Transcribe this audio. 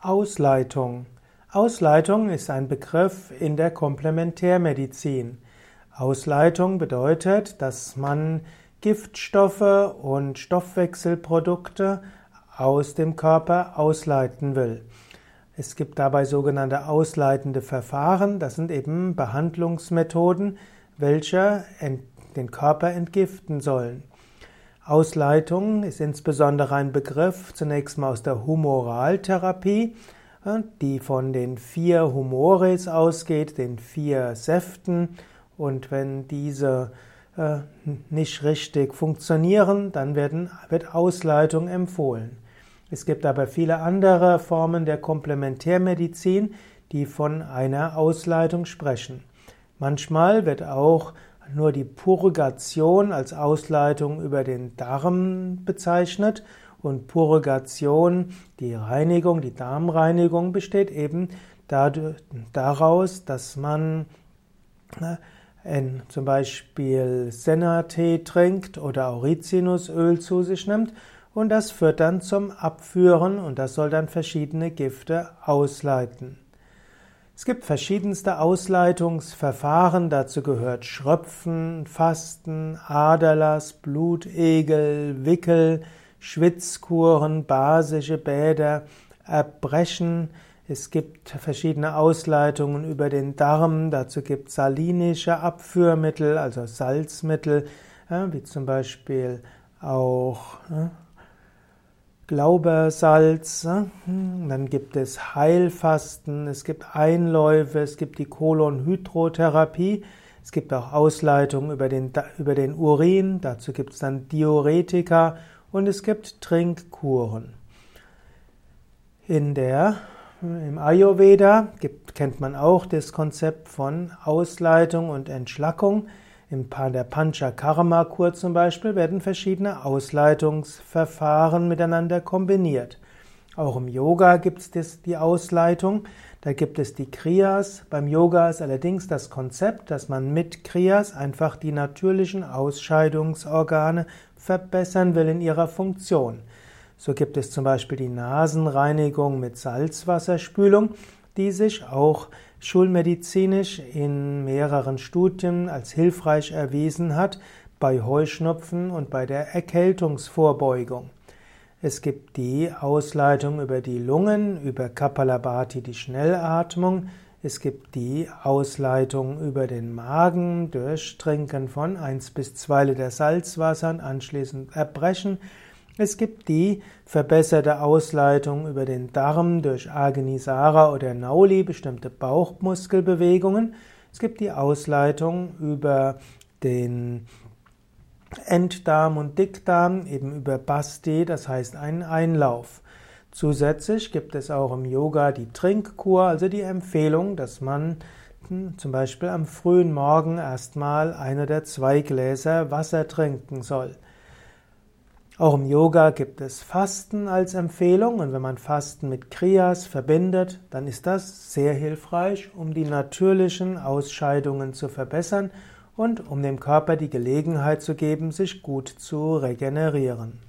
Ausleitung. Ausleitung ist ein Begriff in der Komplementärmedizin. Ausleitung bedeutet, dass man Giftstoffe und Stoffwechselprodukte aus dem Körper ausleiten will. Es gibt dabei sogenannte ausleitende Verfahren. Das sind eben Behandlungsmethoden, welche den Körper entgiften sollen. Ausleitung ist insbesondere ein Begriff zunächst mal aus der Humoraltherapie, die von den vier Humores ausgeht, den vier Säften. Und wenn diese äh, nicht richtig funktionieren, dann werden, wird Ausleitung empfohlen. Es gibt aber viele andere Formen der Komplementärmedizin, die von einer Ausleitung sprechen. Manchmal wird auch nur die Purgation als Ausleitung über den Darm bezeichnet und Purgation, die Reinigung, die Darmreinigung besteht eben daraus, dass man zum Beispiel Senna-Tee trinkt oder Auricinusöl zu sich nimmt und das führt dann zum Abführen und das soll dann verschiedene Gifte ausleiten. Es gibt verschiedenste Ausleitungsverfahren, dazu gehört Schröpfen, Fasten, Aderlass, Blutegel, Wickel, Schwitzkuren, basische Bäder, Erbrechen. Es gibt verschiedene Ausleitungen über den Darm, dazu gibt es salinische Abführmittel, also Salzmittel, wie zum Beispiel auch Glaubersalz, ne? hm, dann gibt es Heilfasten, es gibt Einläufe, es gibt die Kolonhydrotherapie, es gibt auch Ausleitungen über den, über den Urin, dazu gibt es dann Diuretika und es gibt Trinkkuren. In der, Im Ayurveda gibt, kennt man auch das Konzept von Ausleitung und Entschlackung. Im der Panchakarma-Kur zum Beispiel werden verschiedene Ausleitungsverfahren miteinander kombiniert. Auch im Yoga gibt es die Ausleitung. Da gibt es die Kriyas. Beim Yoga ist allerdings das Konzept, dass man mit Kriyas einfach die natürlichen Ausscheidungsorgane verbessern will in ihrer Funktion. So gibt es zum Beispiel die Nasenreinigung mit Salzwasserspülung die sich auch schulmedizinisch in mehreren Studien als hilfreich erwiesen hat bei Heuschnupfen und bei der Erkältungsvorbeugung. Es gibt die Ausleitung über die Lungen, über Kapalabhati die Schnellatmung. Es gibt die Ausleitung über den Magen durch Trinken von 1 bis 2 Liter Salzwasser und anschließend Erbrechen. Es gibt die verbesserte Ausleitung über den Darm durch Agnisara oder Nauli, bestimmte Bauchmuskelbewegungen. Es gibt die Ausleitung über den Enddarm und Dickdarm, eben über Basti, das heißt einen Einlauf. Zusätzlich gibt es auch im Yoga die Trinkkur, also die Empfehlung, dass man hm, zum Beispiel am frühen Morgen erstmal ein oder zwei Gläser Wasser trinken soll. Auch im Yoga gibt es Fasten als Empfehlung und wenn man Fasten mit Kriyas verbindet, dann ist das sehr hilfreich, um die natürlichen Ausscheidungen zu verbessern und um dem Körper die Gelegenheit zu geben, sich gut zu regenerieren.